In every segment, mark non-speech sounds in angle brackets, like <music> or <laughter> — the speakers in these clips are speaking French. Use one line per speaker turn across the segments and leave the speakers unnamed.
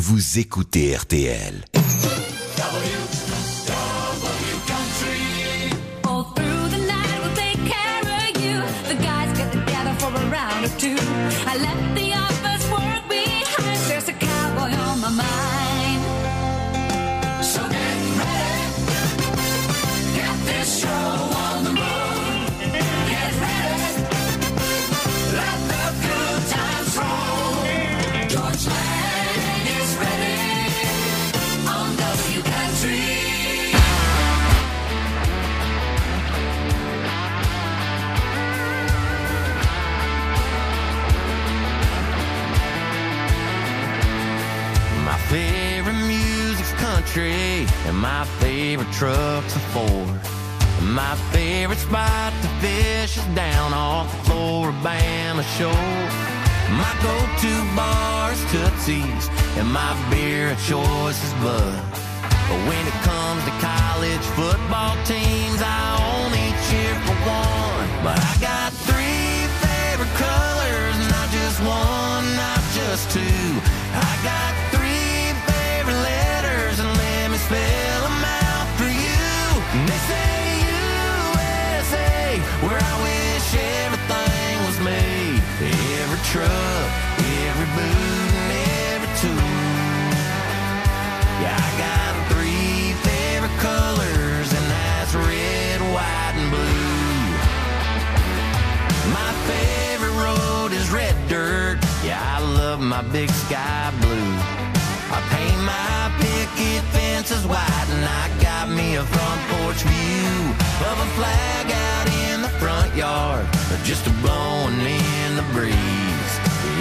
vous écoutez RTL.
Through
favorite truck's a Ford. My favorite spot to fish is down off the Floribama shore. My go-to bar is Tootsie's, and my beer of choice is Bud. But when it comes to college football teams, I only cheer for one. But I got three favorite colors, not just one, not just two. I got three favorite letters, and let me spell where I wish everything was made. Every truck, every boot, and every tool. Yeah, I got three favorite colors, and that's red, white, and blue. My favorite road is red dirt. Yeah, I love my big sky blue. I paint my picket fences white, and I got me a front porch view of a flag out in the front just a blowing in the breeze.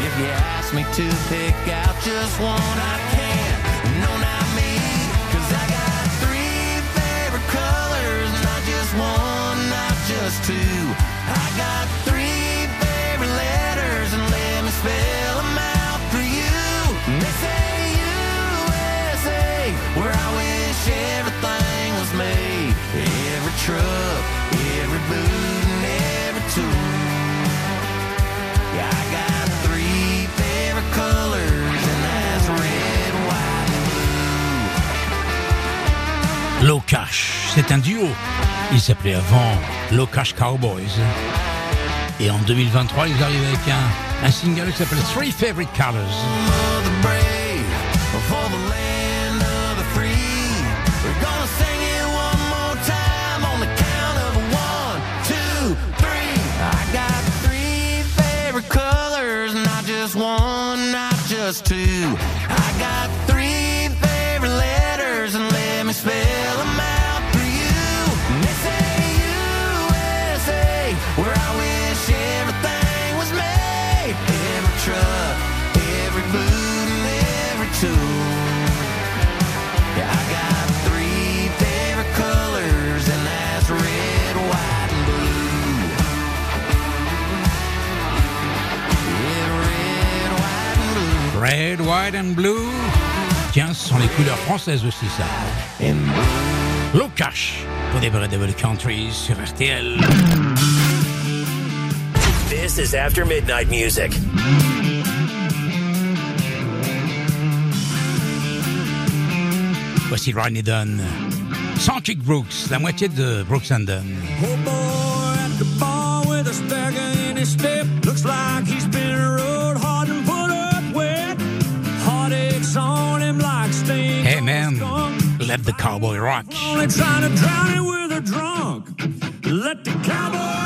If you ask me to pick out just one, I can't. No, not me, 'cause I got three favorite colors, not just one, not just two. I got three
Low Cash, c'est un duo. Il s'appelait avant Low Cash Cowboys. Et en 2023, ils arrivent avec un, single qui s'appelle Three Favorite Colors.
Red, White and Blue.
Tiens, ce sont les couleurs françaises aussi, ça.
And blue.
Low Cash pour des vrais Devil Country sur RTL.
This is After Midnight Music.
Voici Ronnie Dunn. Sans Kick Brooks, la moitié de Brooks and Dunn.
Oh boy at the bar with a stagger in his step. Looks like
let the cowboy rock.
Only trying to drown it with a drunk. Let the cowboy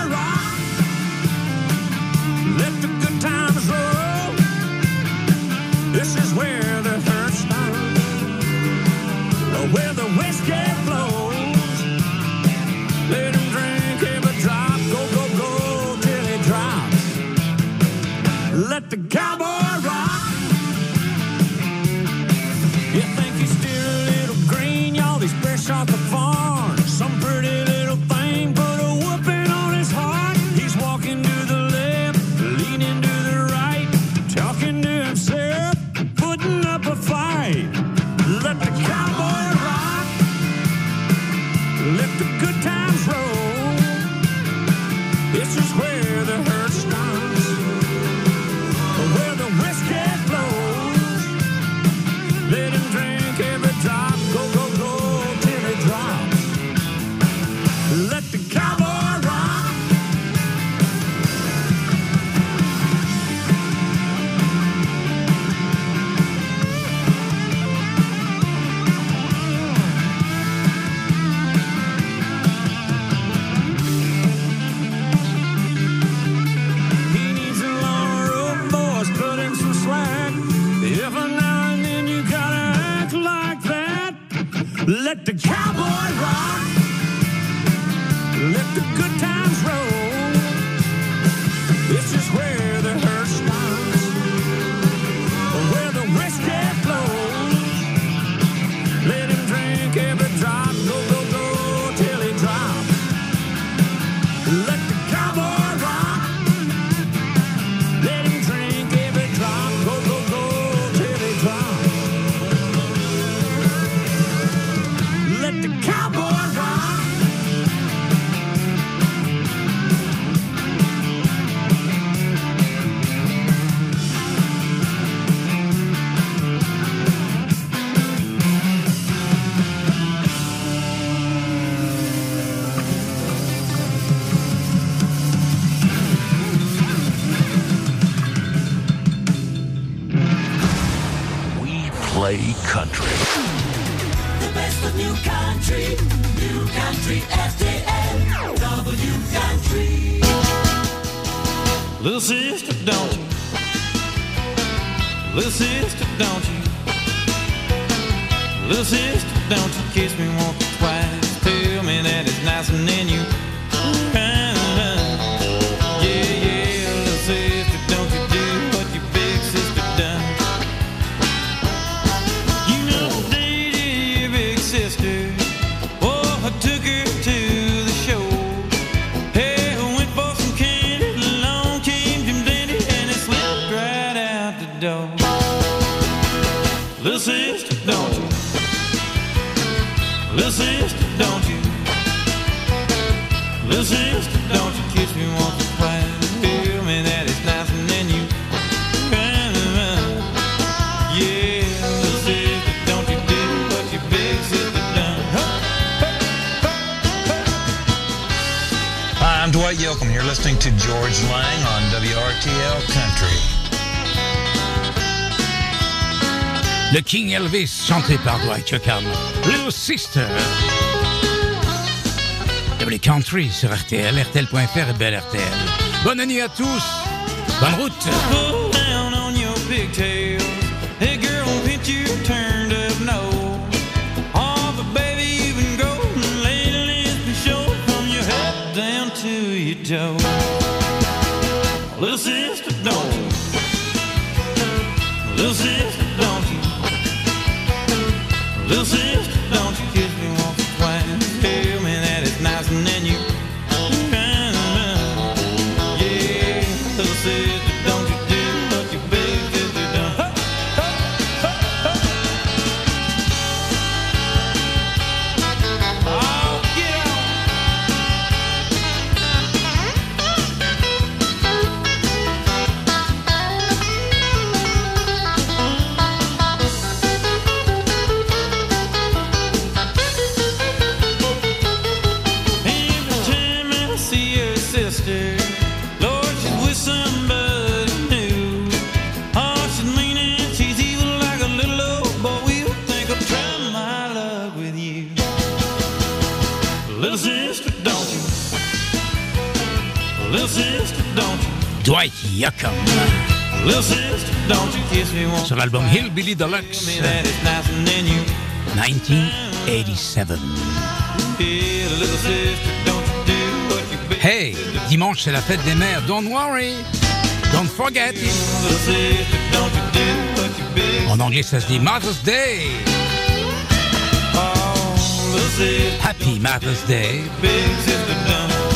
Elvis, chanté par Dwight Yoakam, Little Sister. W Country sur RTL, RTL.fr et Belle RTL. Bonne année à tous, bonne route. Sur l'album Hillbilly Deluxe 1987. Hey, dimanche c'est la fête des mères, don't worry, don't forget. En anglais ça se dit Mother's Day. Happy Mother's Day.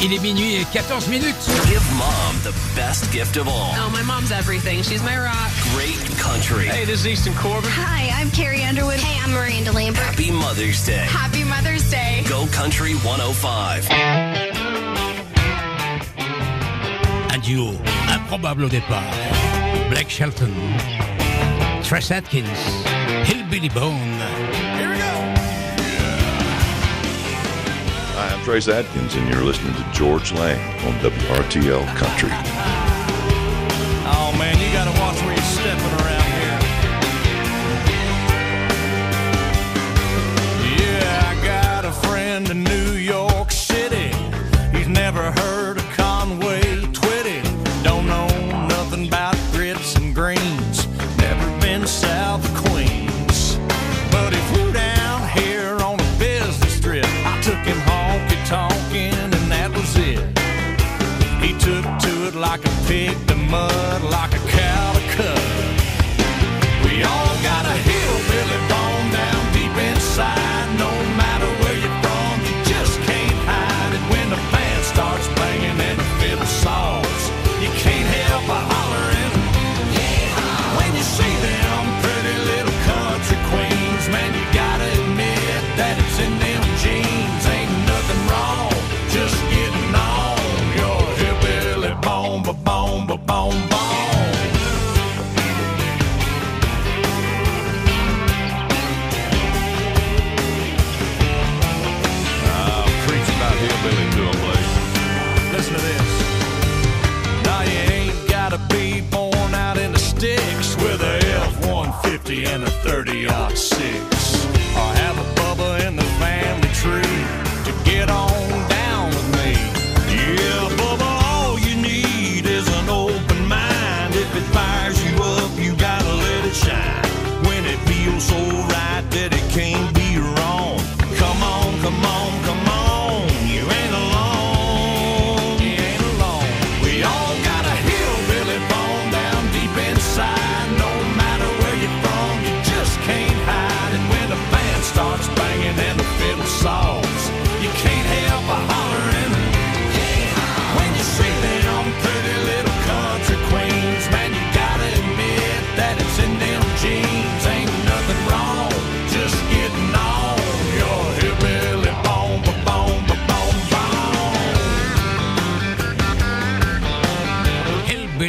Il est minuit et 14 minutes.
Give mom the best gift of all.
Oh, my mom's everything. She's my rock.
Great country.
Hey, this is Easton Corbin.
Hi, I'm Carrie Underwood. Hey, I'm Miranda Lambert.
Happy Mother's Day.
Happy Mother's Day.
Go Country 105.
Un duo improbable au départ. Blake Shelton, Tress Atkins,
Hillbilly Bone.
Trace Atkins, and you're listening to George Lang on WRTL Country.
Oh man, you gotta watch where you're stepping around here. Yeah, I got a friend in New York City. He's never heard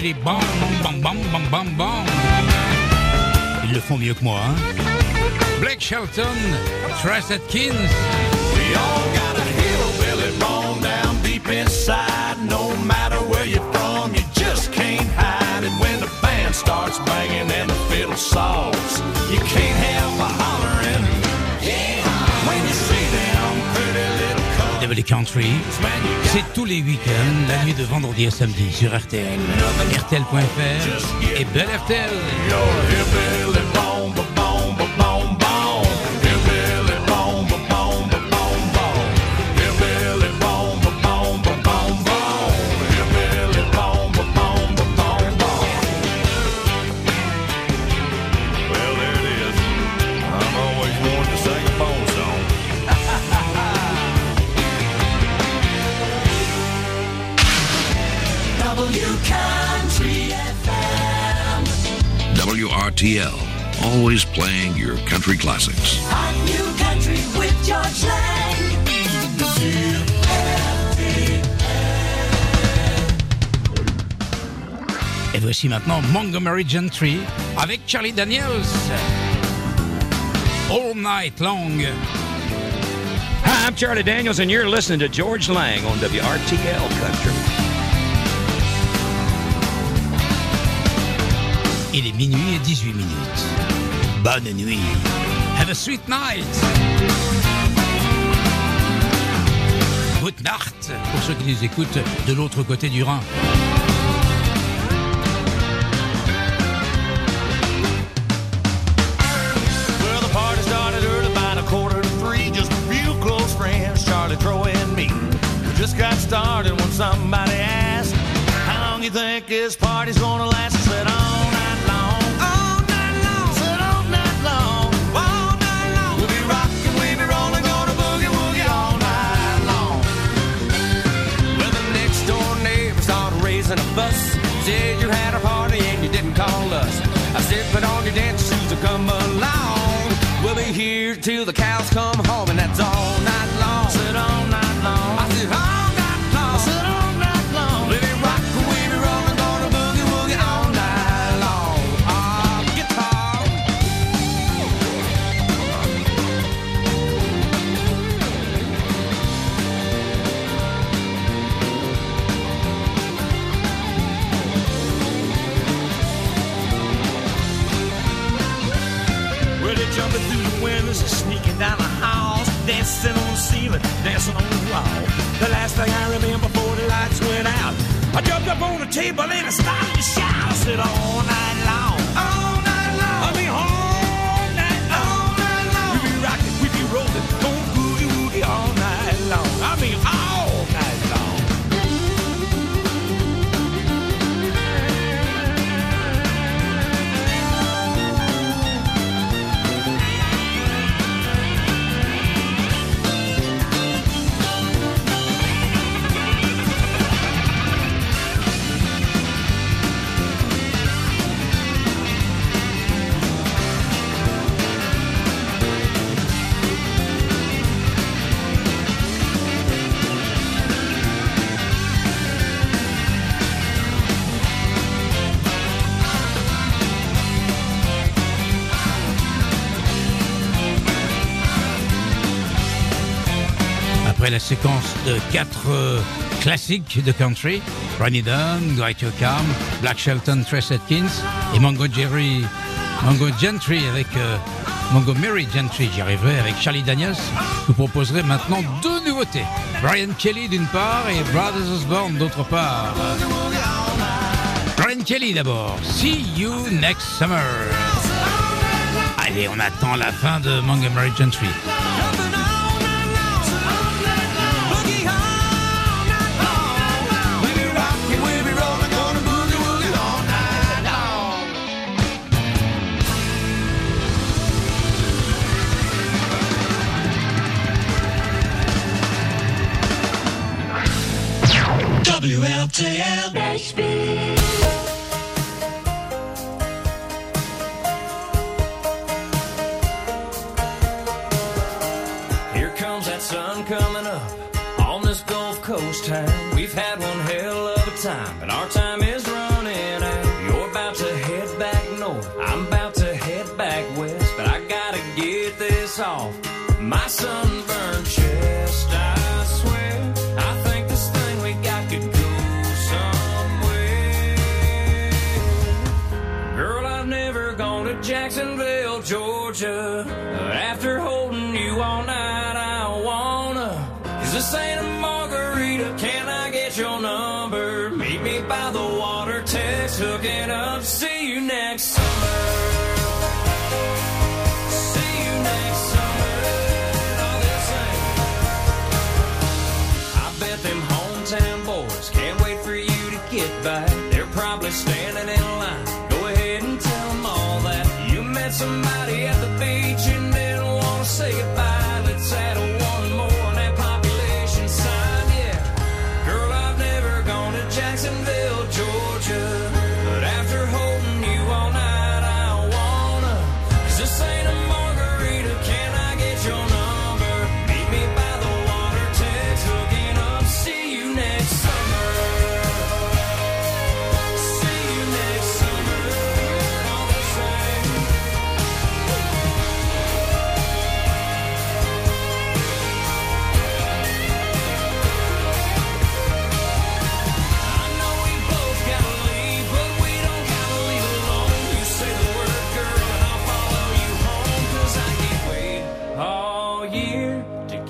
Hillbilly Bone,
bam, bam, bam, bam, bam. Ils le font mieux que moi, hein. Blake Shelton, Trace Atkins.
We all got a hillbilly bone down deep inside. No matter where you're from, you just can't hide it when the band starts banging and the fiddle saws. You can't help but hollering.
Country. C'est tous les week-ends, la nuit de vendredi à samedi sur RTL. RTL.fr et Belle RTL.
WRTL, always playing your country classics.
Hot new country with George Lang.
Et voici maintenant Montgomery Gentry avec Charlie Daniels. All night long.
Hi, I'm Charlie Daniels, and you're listening to George Lang on WRTL Country.
Il est minuit et 18 minutes. Bonne nuit. Have a sweet night. Good night pour ceux qui nous écoutent de l'autre côté du Rhin.
Just got started when somebody asked, How long you think this party's gonna last? I said, All fuss. Said you had a party and you didn't call us. I said, put on your dance shoes and come along. We'll be here till the cows come home, and that's all night long. Said all
dancing on the ceiling, dancing on the wall. The last thing I remember before the lights went out, I jumped up on the table and I started to shout. I said all night
séquence de quatre euh, classiques de country, Ronnie Dunn, Dwight Yoakam, Black Shelton, Tress Atkins et Mongo Jerry, Mongo Gentry avec euh, Montgomery Gentry, j'y arriverai avec Charlie Daniels. Je vous proposerai maintenant deux nouveautés. Brian Kelly d'une part et Brothers Osborne d'autre part. Brian Kelly d'abord. See you next summer. Allez, on attend la fin de Montgomery Gentry.
WLTL Nashville.
Here comes that sun coming up on this Gulf Coast town. We've had one hell of a time, but our time is running out. You're about to head back north, I'm about to head back west, but I gotta get this off. My sunburned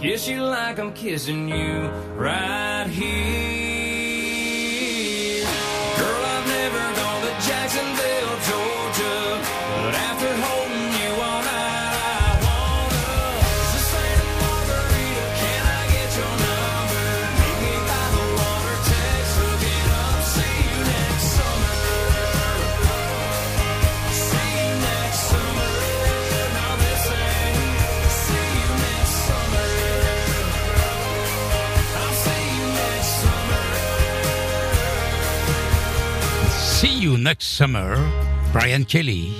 kiss you like I'm kissing you right here. Next Summer,
Brian Kelly.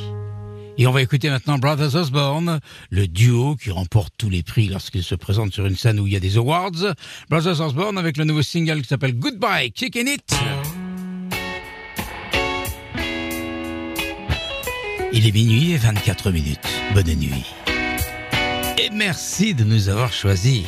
Et on va écouter maintenant Brothers Osborne, le duo qui remporte tous les prix lorsqu'il se présente sur une scène où il y a des awards. Brothers Osborne avec le nouveau single qui s'appelle Goodbye, Kickin' It. Il est minuit et 24 minutes. Bonne nuit. Et merci de nous avoir choisis.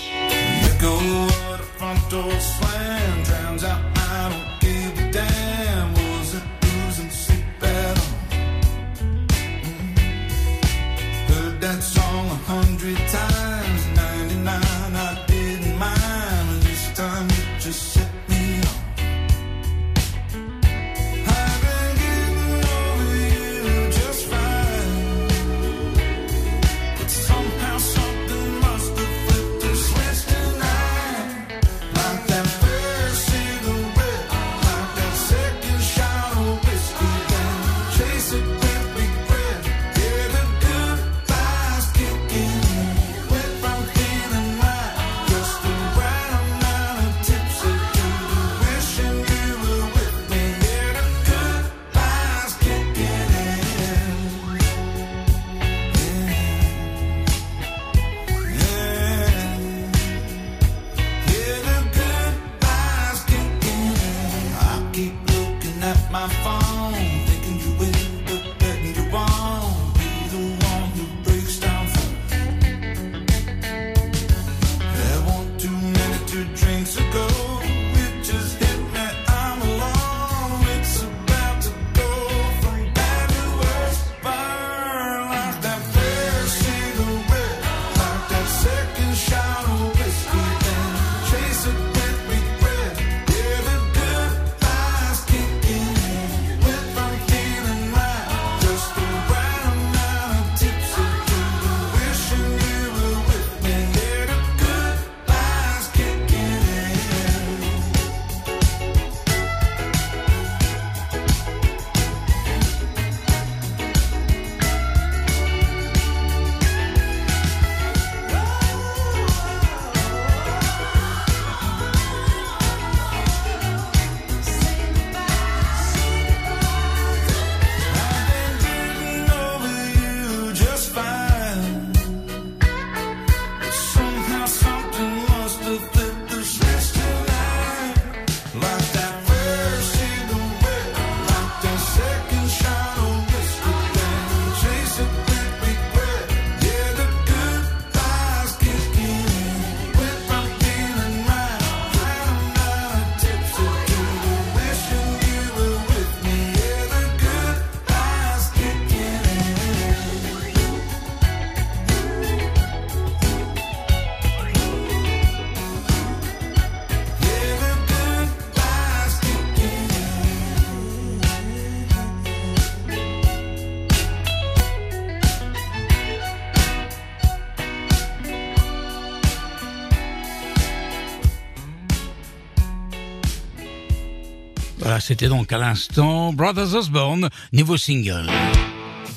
C'était donc à l'instant Brothers Osborne, nouveau single.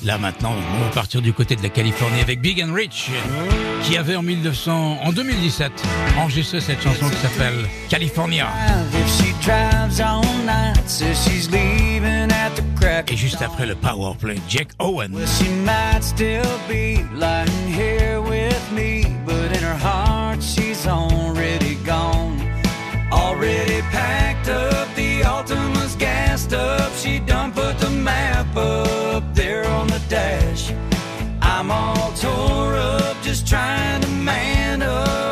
Là maintenant, on va partir du côté de la Californie avec Big and Rich, qui avait en, en 2017 enregistré cette chanson qui s'appelle California. Et juste après le power play, Jack Owen.
up. She done put the map up there on the dash. I'm all tore up just trying to man up.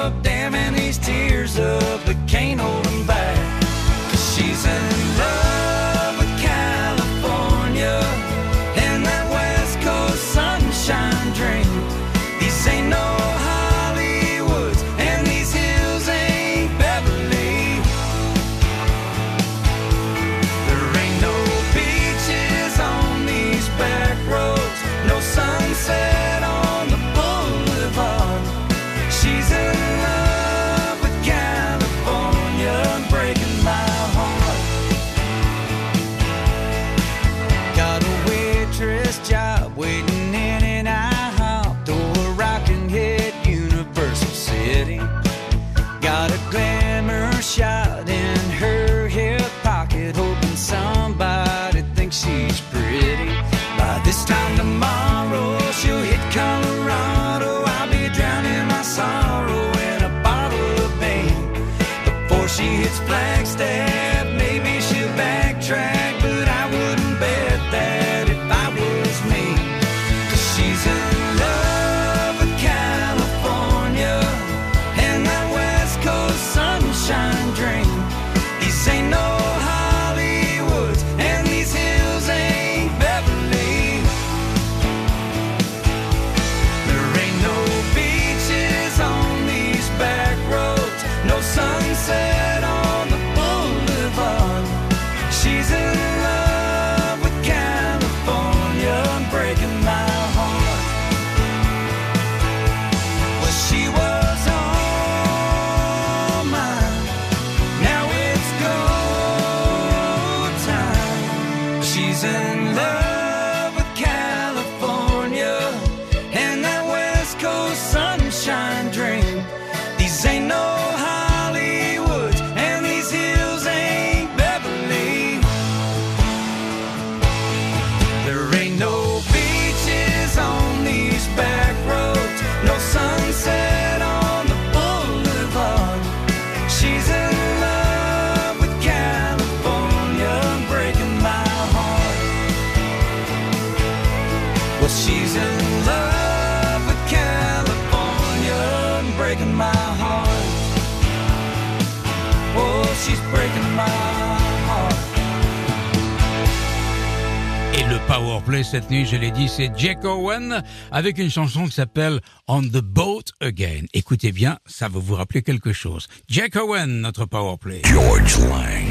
Powerplay cette nuit, je l'ai dit, c'est Jack Owen avec une chanson qui s'appelle On the Boat Again. Écoutez bien, ça va vous rappeler quelque chose. Jack Owen, notre Powerplay.
George Lang.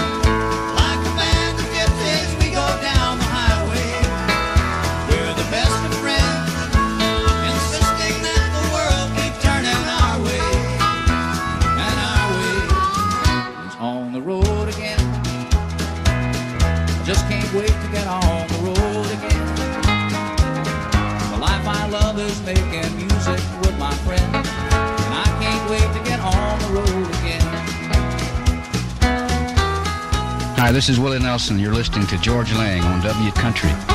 Hi, this is Willie Nelson. You're listening to George Lang on W Country.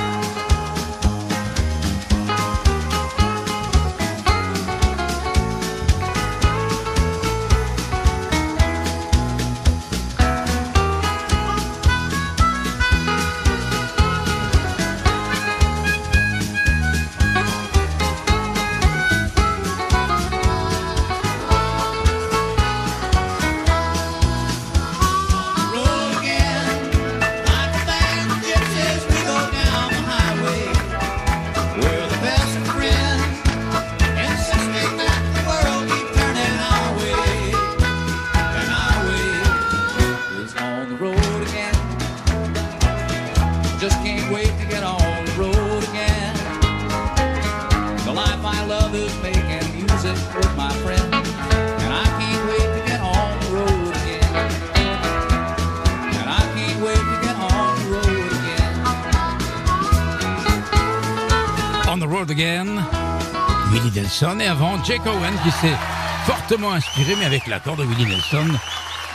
Nelson, et avant Jake Owen qui s'est fortement inspiré, mais avec l'accord de Willie Nelson,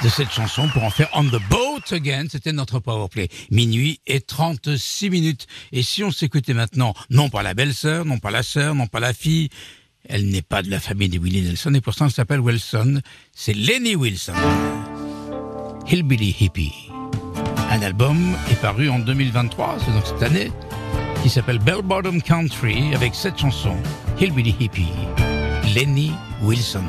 de cette chanson pour en faire On the Boat Again. C'était notre powerplay. Minuit et 36 minutes. Et si on s'écoutait maintenant, non pas la belle-sœur, non pas la sœur, non pas la fille, elle n'est pas de la famille de Willie Nelson et pourtant elle s'appelle Wilson. C'est Lenny Wilson. Hillbilly Hippie. Un album est paru en 2023, c'est donc cette année, qui s'appelle Bell Bottom Country avec cette chanson, Hillbilly Hippie. Lenny Wilson.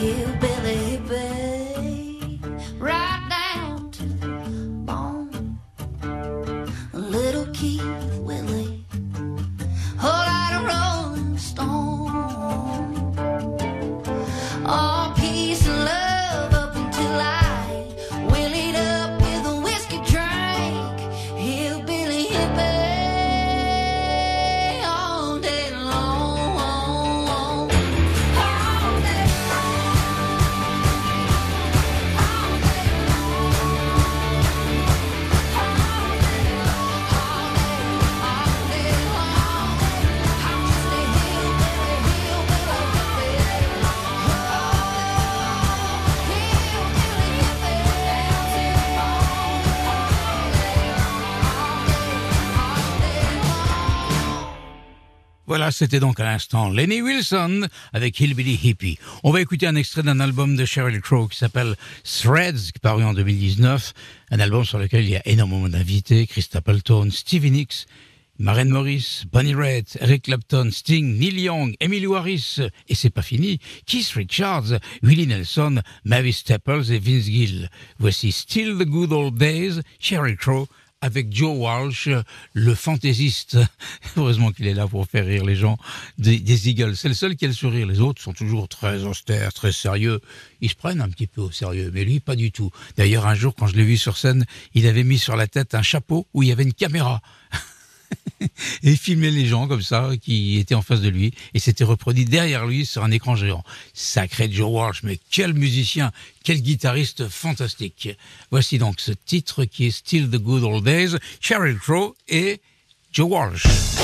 you. C'était donc à l'instant Lenny Wilson avec Hillbilly Hippie. On va écouter un extrait d'un album de Sheryl Crow qui s'appelle Threads, paru en 2019. Un album sur lequel il y a énormément d'invités. Chris Stapleton, Stevie Nicks, Maren Morris, Bonnie Raitt, Eric Clapton, Sting, Neil Young, Emily Harris, et c'est pas fini, Keith Richards, Willie Nelson, Mavis Staples et Vince Gill. Voici Still the Good Old Days, Sheryl Crow, avec Joe Walsh, le fantaisiste. <laughs> Heureusement qu'il est là pour faire rire les gens des, Eagles. C'est le seul qui a le sourire. Les autres sont toujours très austères, très sérieux. Ils se prennent un petit peu au sérieux, mais lui, pas du tout. D'ailleurs, un jour, quand je l'ai vu sur scène, il avait mis sur la tête un chapeau où il y avait une caméra. <laughs> <laughs> et filmait les gens comme ça qui étaient en face de lui et c'était reproduit derrière lui sur un écran géant. Sacré Joe Walsh, mais quel musicien, quel guitariste fantastique. Voici donc ce titre qui est Still the Good Old Days, Sheryl Crow et Joe Walsh.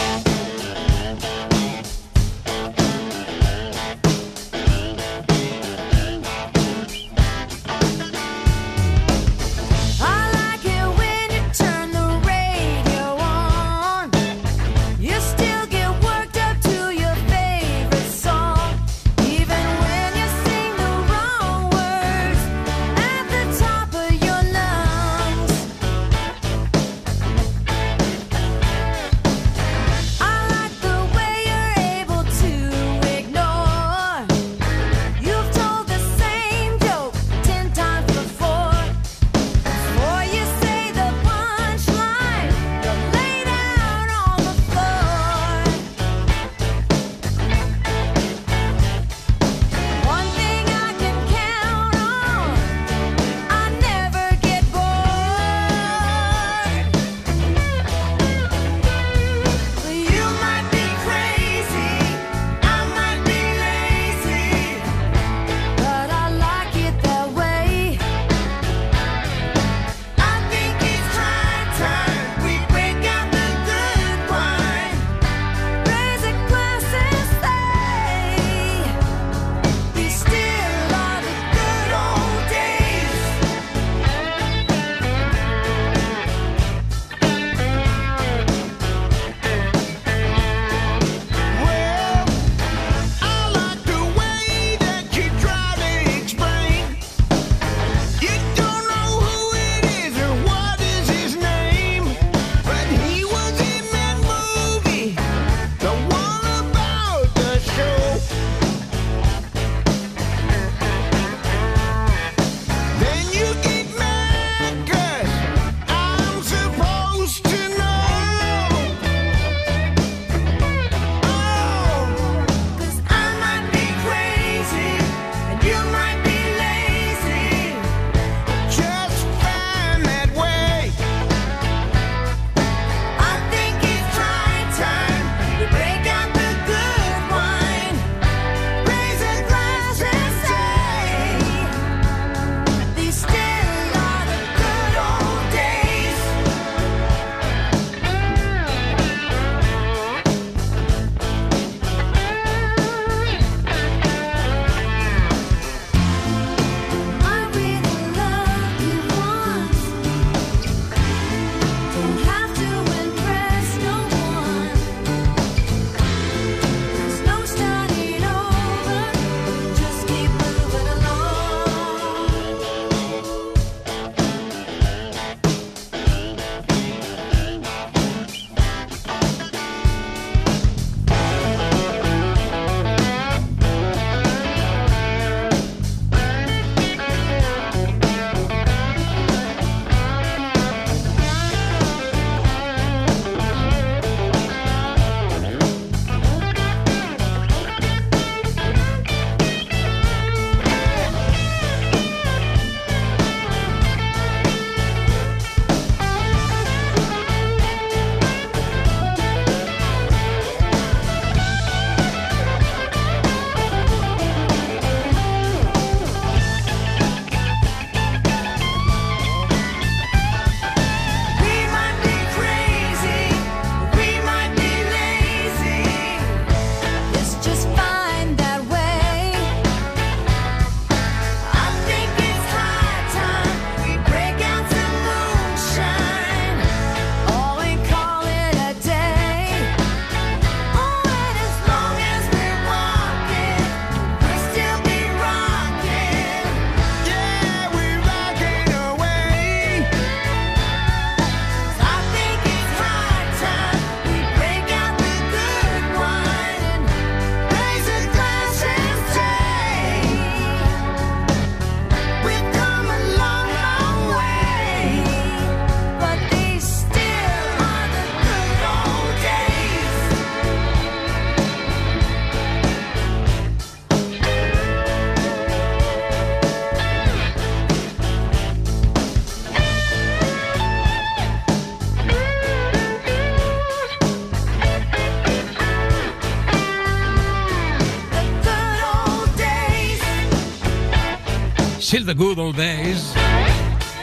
The good old days.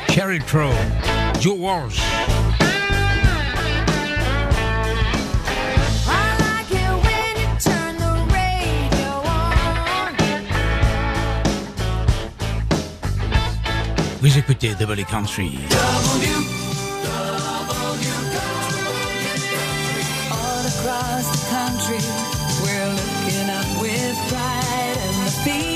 Sheryl Crow, Joe Walsh.
I like it when the radio on.
Vous écoutez Double Country.
All across the country, we're looking up with pride, and the feeling's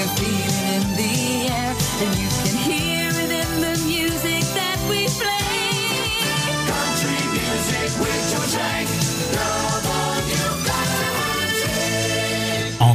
can feel it in the air, and you can hear it in the music that we play. Country music with George Lang,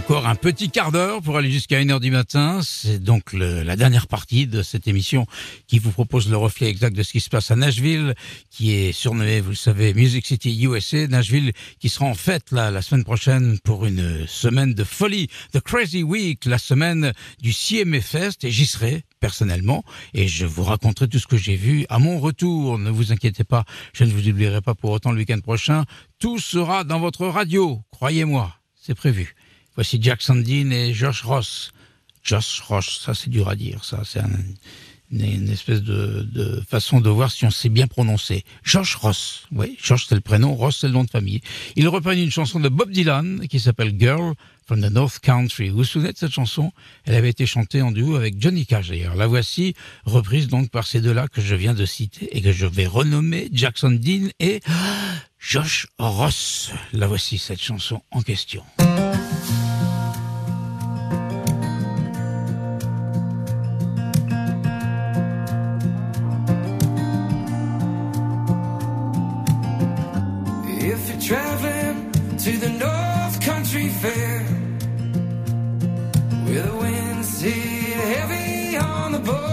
Encore un petit quart d'heure pour aller jusqu'à 1h du matin. C'est donc le- la dernière partie de cette émission qui vous propose le reflet exact de ce qui se passe à Nashville, qui est surnommé, vous le savez, Music City USA. Nashville qui sera en fête là, la semaine prochaine pour une semaine de folie. The Crazy Week, la semaine du CMA Fest. Et j'y serai personnellement et je vous raconterai tout ce que j'ai vu à mon retour. Ne vous inquiétez pas, je ne vous oublierai pas pour autant le week-end prochain. Tout sera dans votre radio, croyez-moi, c'est prévu. Voici Jackson Dean et Josh Ross. Josh Ross, ça c'est dur à dire, ça c'est un- une, une espèce de, de façon de voir si on sait bien prononcer. Josh Ross, oui, Josh c'est le prénom, Ross c'est le nom de famille. Il reprennent une chanson de Bob Dylan qui s'appelle Girl from the North Country. Vous vous souvenez de cette chanson? Elle avait été chantée en duo avec Johnny Cash d'ailleurs. La voici reprise donc par ces deux-là que je viens de citer et que je vais renommer Jackson Dean et Josh Ross. La voici cette chanson en question.
Traveling to the North Country Fair, where the winds hit heavy on the borderline,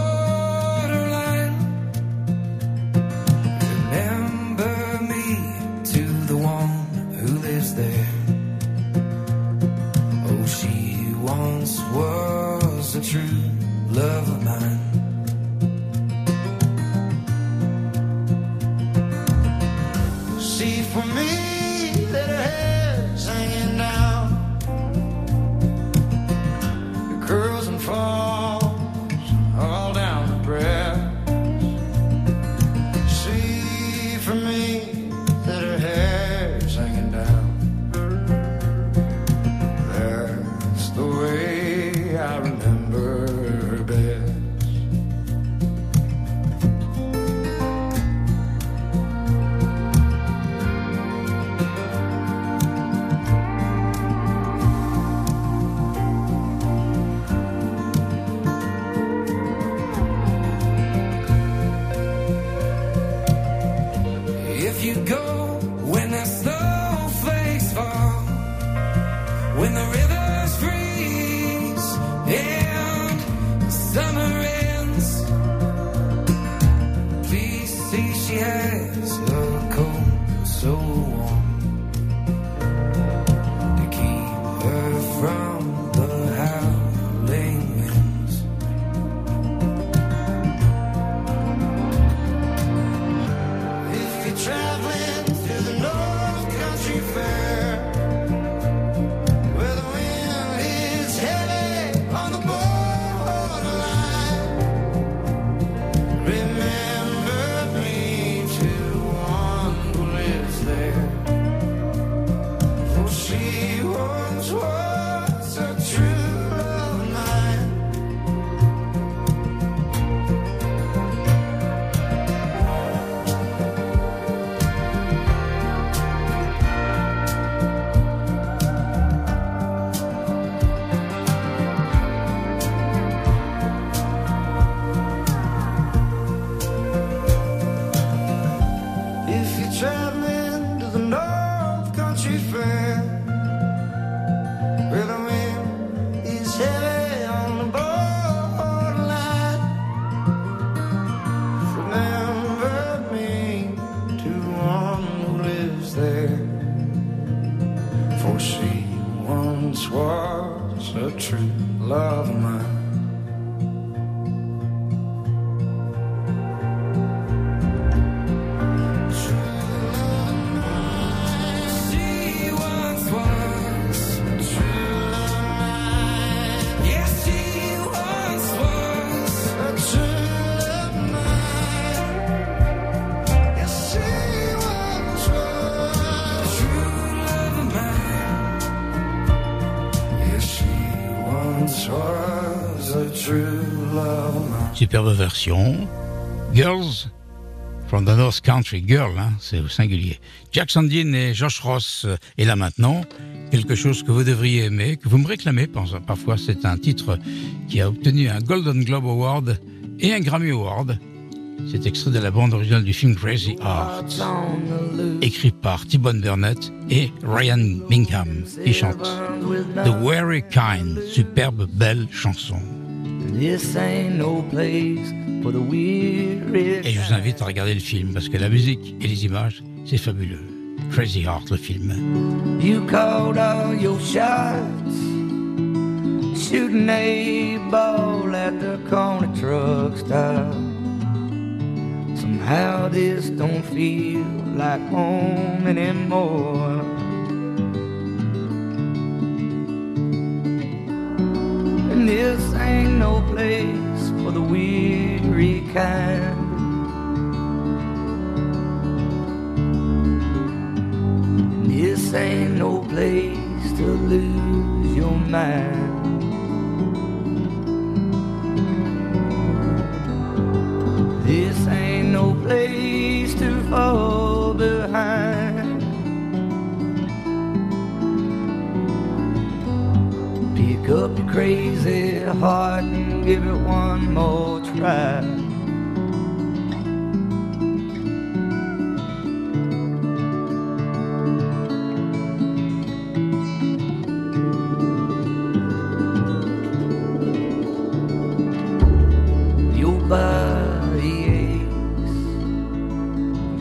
Superbe version. Girls from the North Country. Girl, hein, c'est au singulier. Jackson Dean et Josh Ross. Et là maintenant, quelque chose que vous devriez aimer, que vous me réclamez parfois. C'est un titre qui a obtenu un Golden Globe Award et un Grammy Award. C'est extrait de la bande originale du film Crazy Heart, écrit par T-Bone Burnett et Ryan Bingham, qui chante The Very Kind, superbe belle chanson. Et je vous invite à regarder le film parce que la musique et les images, c'est fabuleux. Crazy Heart, le film.
You called all your shots, shooting a ball at the corner truck stop. Somehow this don't feel like home anymore. This ain't no place for the weary kind. This ain't no place to lose your mind. This ain't no place to fall behind. Up your crazy heart and give it one more try. Your body aches,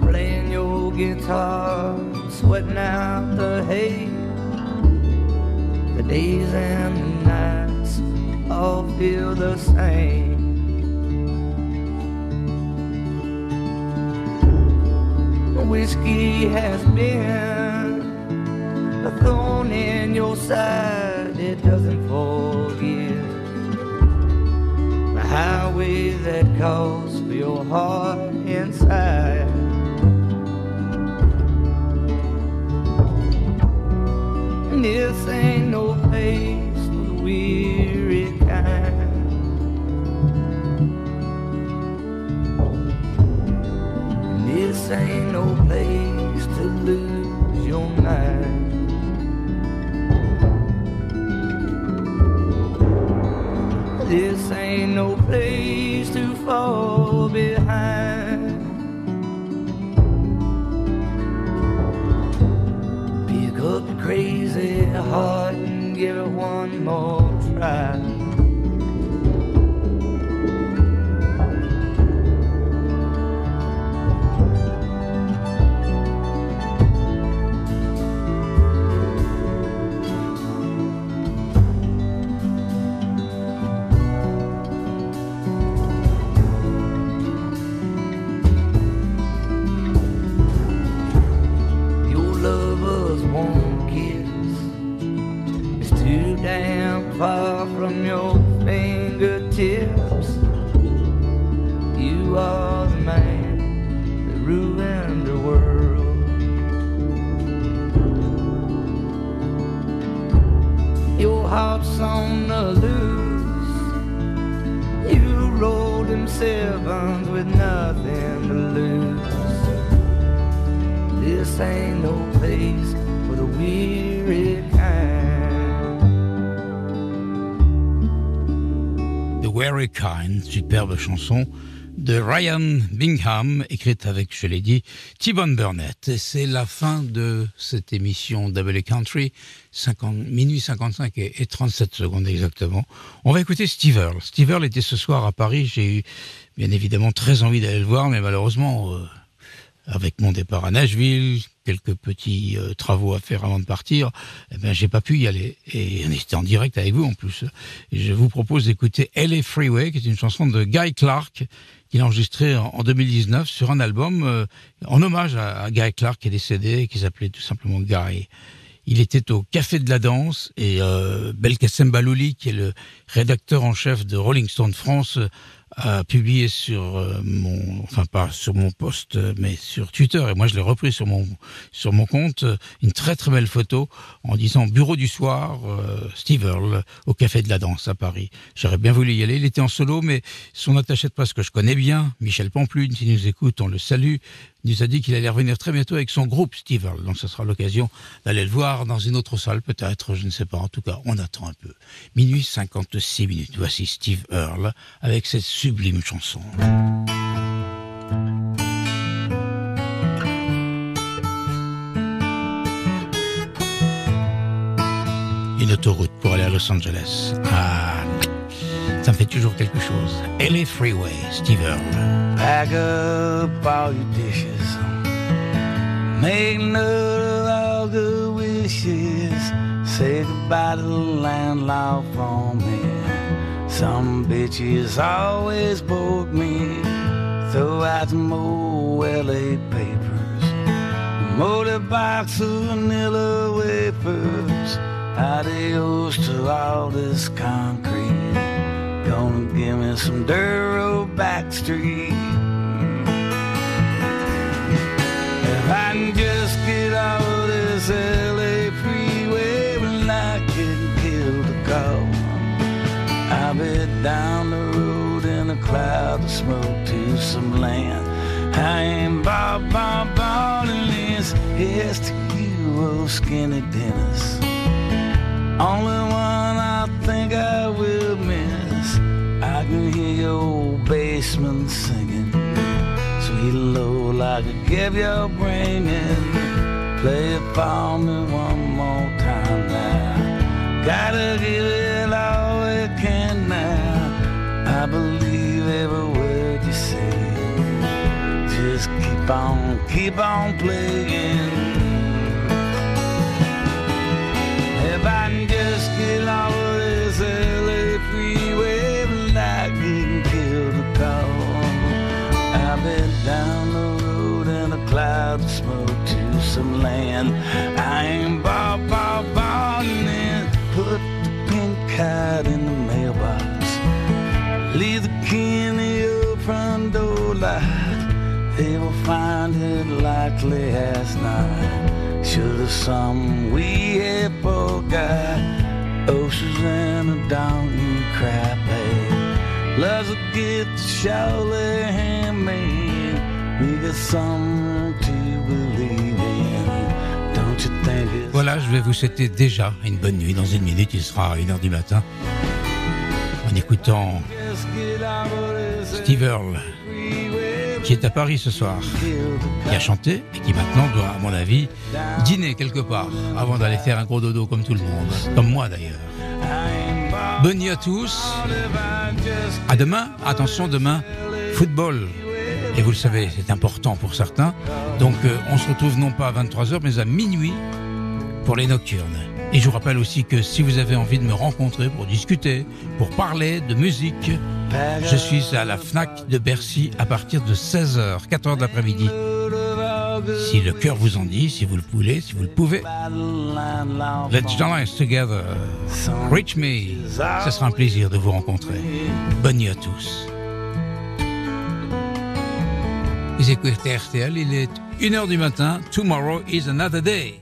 playing your guitar, sweating out the hay. The days and the all feel the same. Whiskey has been a thorn in your side, it doesn't forgive the highway that calls for your heart inside. And this ain't no place place to fall far from your fingertips. You are the man that ruined the world. Your heart's on the loose. You rolled them sevens with nothing to lose. This ain't no place for the weary
Very Kind, superbe chanson de Ryan Bingham, écrite avec, je l'ai dit, T-Bone Burnett. Et c'est la fin de cette émission Double Country, 50, minuit 55 et, et 37 secondes exactement. On va écouter Steve Earle. Steve Earle était ce soir à Paris, j'ai eu bien évidemment très envie d'aller le voir, mais malheureusement... euh, avec mon départ à Nashville, quelques petits euh, travaux à faire avant de partir, eh ben j'ai pas pu y aller. Et on était en direct avec vous en plus. Je vous propose d'écouter LA Freeway, qui est une chanson de Guy Clark, qu'il a enregistrée en, en 2019 sur un album euh, en hommage à, à Guy Clark qui est décédé, qui s'appelait tout simplement Guy. Il était au Café de la Danse et euh, Belkacem Balouli, qui est le rédacteur en chef de Rolling Stone France, a publié sur euh, mon, enfin pas sur mon post, euh, mais sur Twitter, et moi je l'ai repris sur mon sur mon compte, euh, une très très belle photo en disant bureau du soir, euh, Steve Earle au Café de la Danse à Paris. J'aurais bien voulu y aller. Il était en solo, mais son attaché de presse que je connais bien, Michel Pamplune, s'il nous écoute, on le salue, nous a dit qu'il allait revenir très bientôt avec son groupe Steve Earle. Donc ce sera l'occasion d'aller le voir dans une autre salle, peut-être, je ne sais pas. En tout cas, on attend un peu. Minuit 56 minutes. Voici Steve Earle avec cette sublime chanson. Une autoroute pour aller à Los Angeles. Ah, ça me fait toujours quelque chose. LA Freeway, Steve Earle.
Pack up all your dishes. Make note of all good wishes. Say goodbye to the landlord for me. Some bitches always broke me. Throw out some old LA papers. Motorbikes of vanilla wafers. Adios to all this concrete. Gonna give me some dirt road back street. If I can just get out of this LA freeway when I get killed a call, I'll be down the road in a cloud of smoke to some land. I ain't Bob Bob Bob this. Here's to you, old skinny Dennis. Only one I think I will miss. I can hear your old basement singing. Sweet low like a give your bringing. Play it for me one more time now. Gotta give it all it can now. I believe every word you say. Just keep on, keep on playing. Likely as not. Should have some we had forgot. Oceans and a donkey crap Loves a gift surely handmade. We got something to believe in. Don't you think it's
Voilà, je vais vous souhaiter déjà une bonne nuit. Dans une minute, il sera 1h du matin. En écoutant Steve Earle, qui est à Paris ce soir, qui a chanté et qui maintenant doit, à mon avis, dîner quelque part avant d'aller faire un gros dodo comme tout le monde, comme moi d'ailleurs. Bonne nuit à tous. À demain. Attention, demain, football. Et vous le savez, c'est important pour certains. Donc, euh, on se retrouve non pas à 23h, mais à minuit pour les nocturnes. Et je vous rappelle aussi que si vous avez envie de me rencontrer pour discuter, pour parler de musique, je suis à la FNAC de Bercy à partir de 16h, 4h de l'après-midi. Si le cœur vous en dit, si vous le voulez, si vous le pouvez, let's dance together. Reach me. Ce sera un plaisir de vous rencontrer. Bonne nuit à tous. Vous écoutez RTL, il est 1h du matin. Tomorrow is another day.